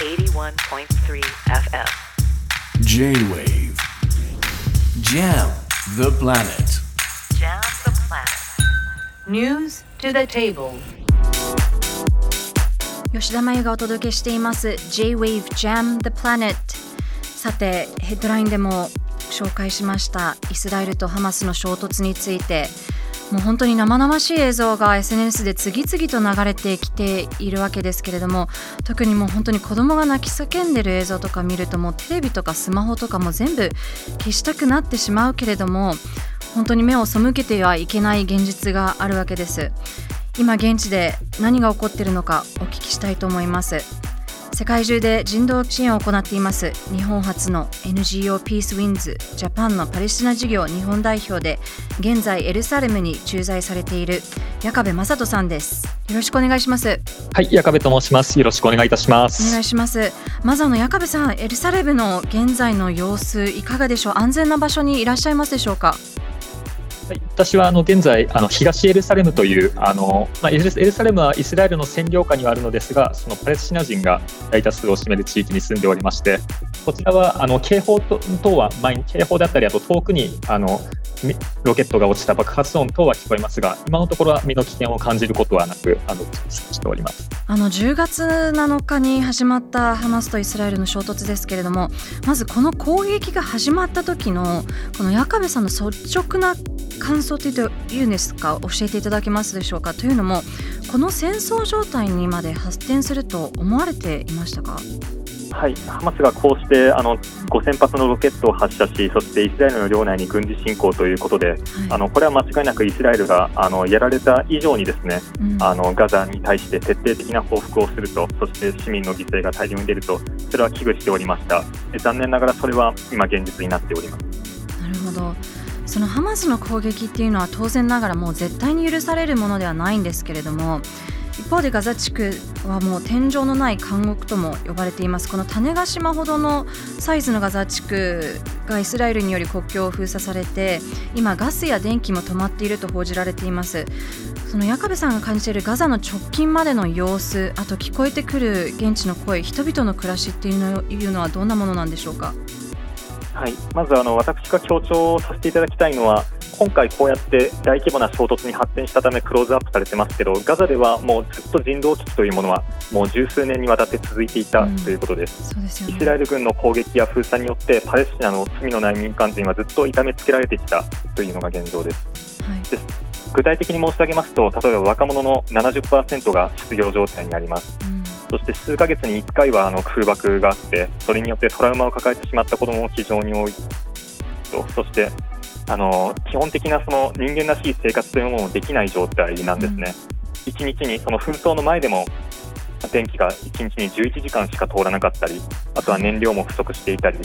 81.3 FM J-Wave Jam the planet Jam the planet News to the table 吉田真由がお届けしています J-Wave Jam the Planet さてヘッドラインでも紹介しましたイスラエルとハマスの衝突についてもう本当に生々しい映像が SNS で次々と流れてきているわけですけれども特にもう本当に子供が泣き叫んでる映像とか見るともうテレビとかスマホとかも全部消したくなってしまうけれども本当に目を背けてはいけない現実があるわけです。今現地で何が起こっているのかお聞きしたいと思います。世界中で人道支援を行っています。日本初の NGO ピースウィンズジャパンのパレスチナ事業日本代表で現在エルサレムに駐在されている矢壁正人さんです。よろしくお願いします。はい、矢壁と申します。よろしくお願いいたしまお願す。いします。まずあの矢壁さんエルサレムの現在の様子いかがでしょう？安全な場所にいらっしゃいますでしょうか？はい、私はあの現在あの東エルサレムというあのまあエルサレムはイスラエルの占領下にはあるのですが、そのパレスチナ人が大多数を占める地域に住んでおりまして、こちらはあの警報等は前に警報であったりあと遠くにあのロケットが落ちた爆発音等は聞こえますが、今のところは身の危険を感じることはなくあのしております。あの10月7日に始まったハマスとイスラエルの衝突ですけれどもまずこの攻撃が始まった時のこの矢壁さんの率直な感想というんですか教えていただけますでしょうか？というのもこの戦争状態にまで発展すると思われていましたか？はい、ハマスがこうしてあの5000発のロケットを発射し、そしてイスラエルの領内に軍事侵攻ということで、あのこれは間違いなくイスラエルがあのやられた以上にですね、うん。あのガザに対して徹底的な報復をすると、そして市民の犠牲が大量に出ると、それは危惧しておりました。で残念ながらそれは今現実になっております。なるほどそのハマスの攻撃っていうのは当然ながらもう絶対に許されるものではないんですけれども一方でガザ地区はもう天井のない監獄とも呼ばれています。この種子島ほどのサイズのガザ地区がイスラエルにより国境を封鎖されて今ガスや電気も止まっていると報じられています。その矢壁さんが感じているガザの直近までの様子あと聞こえてくる現地の声人々の暮らしっていうのいうのはどんなものなんでしょうか？はい、まずあの私が強調させていただきたいのは、今回こうやって大規模な衝突に発展したためクローズアップされてますけど、ガザではもうずっと人道危機というものはもう十数年にわたって続いていたうんということです。そうですよねイスラエル軍の攻撃や封鎖によってパレスチナの罪のない民間人はずっと痛めつけられてきたというのが現状です。はい具体的に申し上げますと、例えば若者の70%が失業状態にあります。うんそして数ヶ月に1回はあの空爆があって、それによってトラウマを抱えてしまった子どもも非常に多いと、そしてあの基本的なその人間らしい生活というものもできない状態なんですね。一日にその紛争の前でも電気が1日に11時間しか通らなかったり、あとは燃料も不足していたり、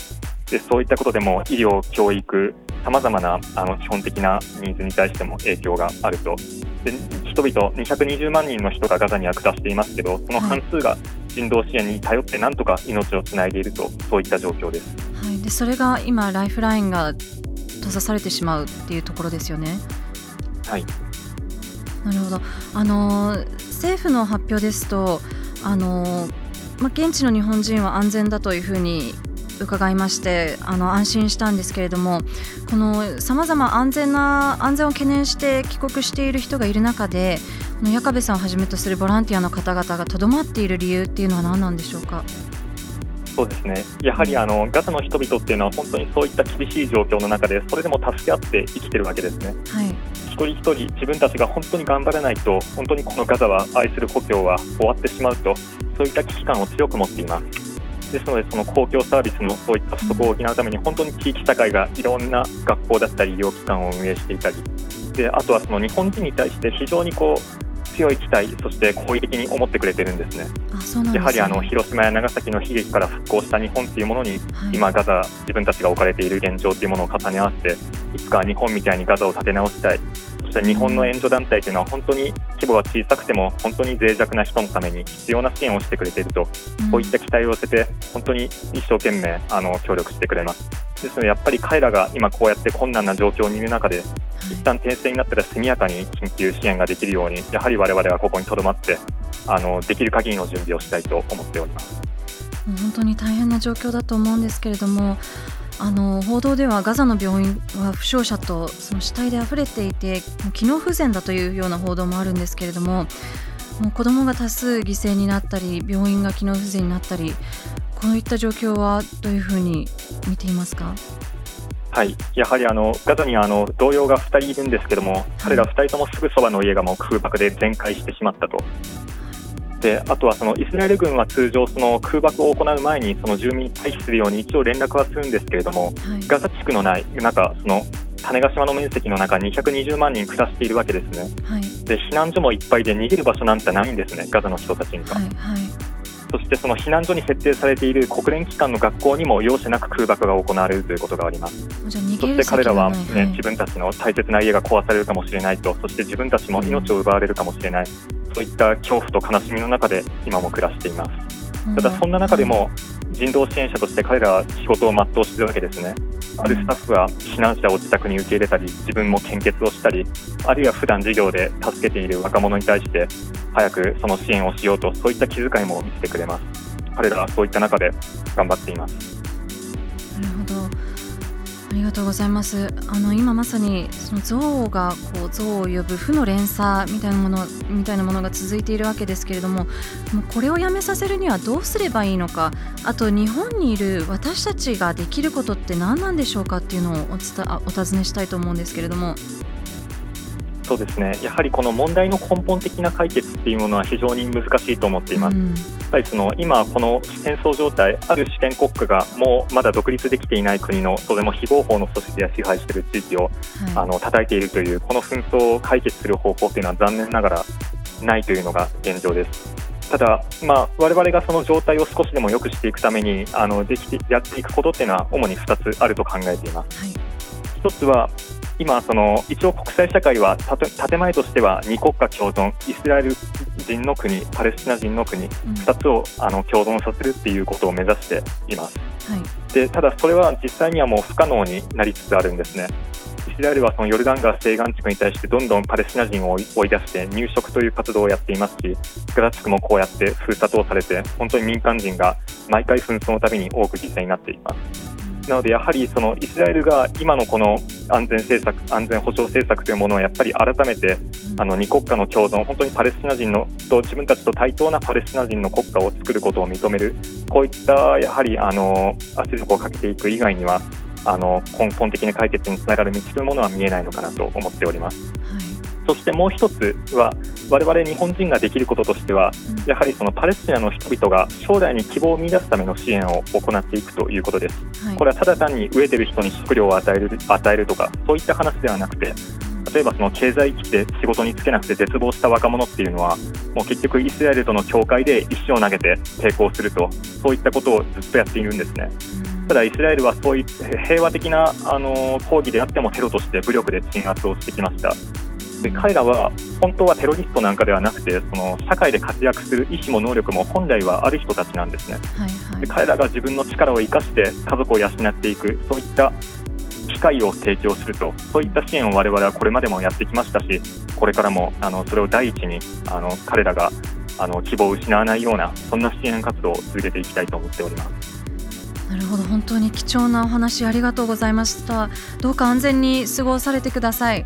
でそういったことでも医療、教育、さまざまなあの基本的なニーズに対しても影響があると。で人々、220万人の人がガザには暮らしていますけど、その半数が人道支援に頼ってなんとか命をつないでいると、そういった状況です。はい、でそれが今ライフラインが閉ざされてしまうっていうところですよね。はいなるほど。あのー政府の発表ですと、あのーまあ現地の日本人は安全だというふうに伺いまして、あの安心したんですけれども、このさまざま安全な安全を懸念して帰国している人がいる中で、この矢壁さんをはじめとするボランティアの方々がとどまっている理由っていうのは何なんでしょうか？そうですねやはりあのガザの人々っていうのは本当にそういった厳しい状況の中でそれでも助け合って生きてるわけですねはい。一人一人自分たちが本当に頑張らないと本当にこのガザは愛する故郷は終わってしまうとそういった危機感を強く持っていますですのでその公共サービスのそういった不足を補うために本当に地域社会がいろんな学校だったり医療機関を運営していたり。であとはその日本人に対して非常にこう強い期待そして好意的に思ってくれてるんですね。すね。やはりあの広島や長崎の悲劇から復興した日本というものにはい。今、ガザ、自分たちが置かれている現状というものを重ね合わせて、いつか日本みたいにガザを立て直したい、そして日本の援助団体というのは、本当に規模が小さくても、本当に脆弱な人のために必要な支援をしてくれていると、うんこういった期待を寄せて、本当に一生懸命あの協力してくれます。ですので、やっぱり彼らが今、こうやって困難な状況にいる中で、一旦停戦になったら速やかに緊急支援ができるように、やはり我々はここにとどまって、あのできる限りの準備をしたいと思っております。本当に大変な状況だと思うんですけれどもあの報道ではガザの病院は負傷者とその死体で溢れていて機能不全だというような報道もあるんですけれどももう子どもが多数犠牲になったり病院が機能不全になったりこういった状況はどういうふうに見ていますか？はい、やはりあのガザにはあの同僚が2人いるんですけども、彼ら2人ともすぐそばの家がもう空爆で全壊してしまったと。であとはそのイスラエル軍は通常、その空爆を行う前にその住民に退避するように一応連絡はするんですけれども、はいガザ地区のない中、その種子島の面積の中、220万人暮らしているわけですね。はいで避難所もいっぱいで逃げる場所なんてないんですね、ガザの人たちには。はいはいそしてその避難所に設定されている国連機関の学校にも容赦なく空爆が行われるということがあります。そして彼らは、がないね自分たちの大切な家が壊されるかもしれないと、そして自分たちも命を奪われるかもしれない、そういった恐怖と悲しみの中で今も暮らしています。ただ、そんな中でも人道支援者として彼らは仕事を全うしているわけですね。あるスタッフは避難者を自宅に受け入れたり、自分も献血をしたり、あるいは普段授業で助けている若者に対して、早くその支援をしようと、そういった気遣いも見せてくれます。彼らはそういった中で頑張っています。ありがとうございます。あの今まさにその象がこう象を呼ぶ負の連鎖みたいなものみたいなものが続いているわけですけれども、もうこれをやめさせるにはどうすればいいのか、あと日本にいる私たちができることって何なんでしょうかっていうのをお伝お尋ねしたいと思うんですけれども。そうですねやはりこの問題の根本的な解決っていうものは非常に難しいと思っています。うんやっぱりその今、この戦争状態、ある主権国家がもうまだ独立できていない国の、それも非合法の組織が支配している地域をあはいの叩いているという、この紛争を解決する方法というのは残念ながらないというのが現状です。ただ、まあ、我々がその状態を少しでも良くしていくためにあのできてやっていくことっていうのは主に2つあると考えています。はい一つは今その一応国際社会は建前としては二国家共存イスラエル人の国パレスチナ人の国うん。2つをあの共存させるっていうことを目指しています。はい。でただそれは実際にはもう不可能になりつつあるんですね。イスラエルはそのヨルダン川西岸地区に対してどんどんパレスチナ人を追い追い出して入植という活動をやっていますしガザ地区もこうやって封鎖等されて本当に民間人が毎回紛争のたびに多く犠牲になっていますなので、やはりそのイスラエルが今のこの安全政策、安全保障政策というものをやっぱり改めてあの二国家の共存、本当にパレスチナ人のと自分たちと対等なパレスチナ人の国家を作ることを認める、こういったやはりあの圧力をかけていく以外には、あの根本的な解決につながる道というものは見えないのかなと思っております。はいそしてもう一つは、我々日本人ができることとしては、やはりそのパレスチナの人々が将来に希望を見出すための支援を行っていくということです。はいこれはただ単に飢えてる人に食料を与える与えるとか、そういった話ではなくて、例えばその経済危機で仕事に就けなくて絶望した若者っていうのは、もう結局イスラエルとの境界で石を投げて抵抗すると、そういったことをずっとやっているんですね。ただイスラエルはそういった平和的なあの抗議であってもテロとして武力で鎮圧をしてきました。で彼らは本当はテロリストなんかではなくて、その社会で活躍する意思も能力も本来はある人たちなんですね。はいはいで彼らが自分の力を生かして家族を養っていく、そういった機会を提供すると、そういった支援を我々はこれまでもやってきましたし、これからもあのそれを第一にあの彼らがあの希望を失わないような、そんな支援活動を続けていきたいと思っております。なるほど本当に貴重なお話ありがとうございましたどうか安全に過ごされてください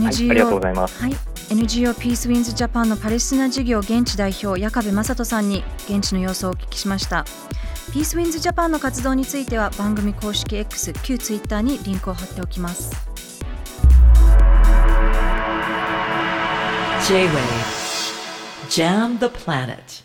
はい、ありがとうございます。はい、NGO ピースウィンズジャパンのパレスチナ事業現地代表矢壁正人さんに現地の様子をお聞きしましたピースウィンズジャパンの活動については番組公式 X 旧 Twitter にリンクを貼っておきます J-Wave. Jam the planet.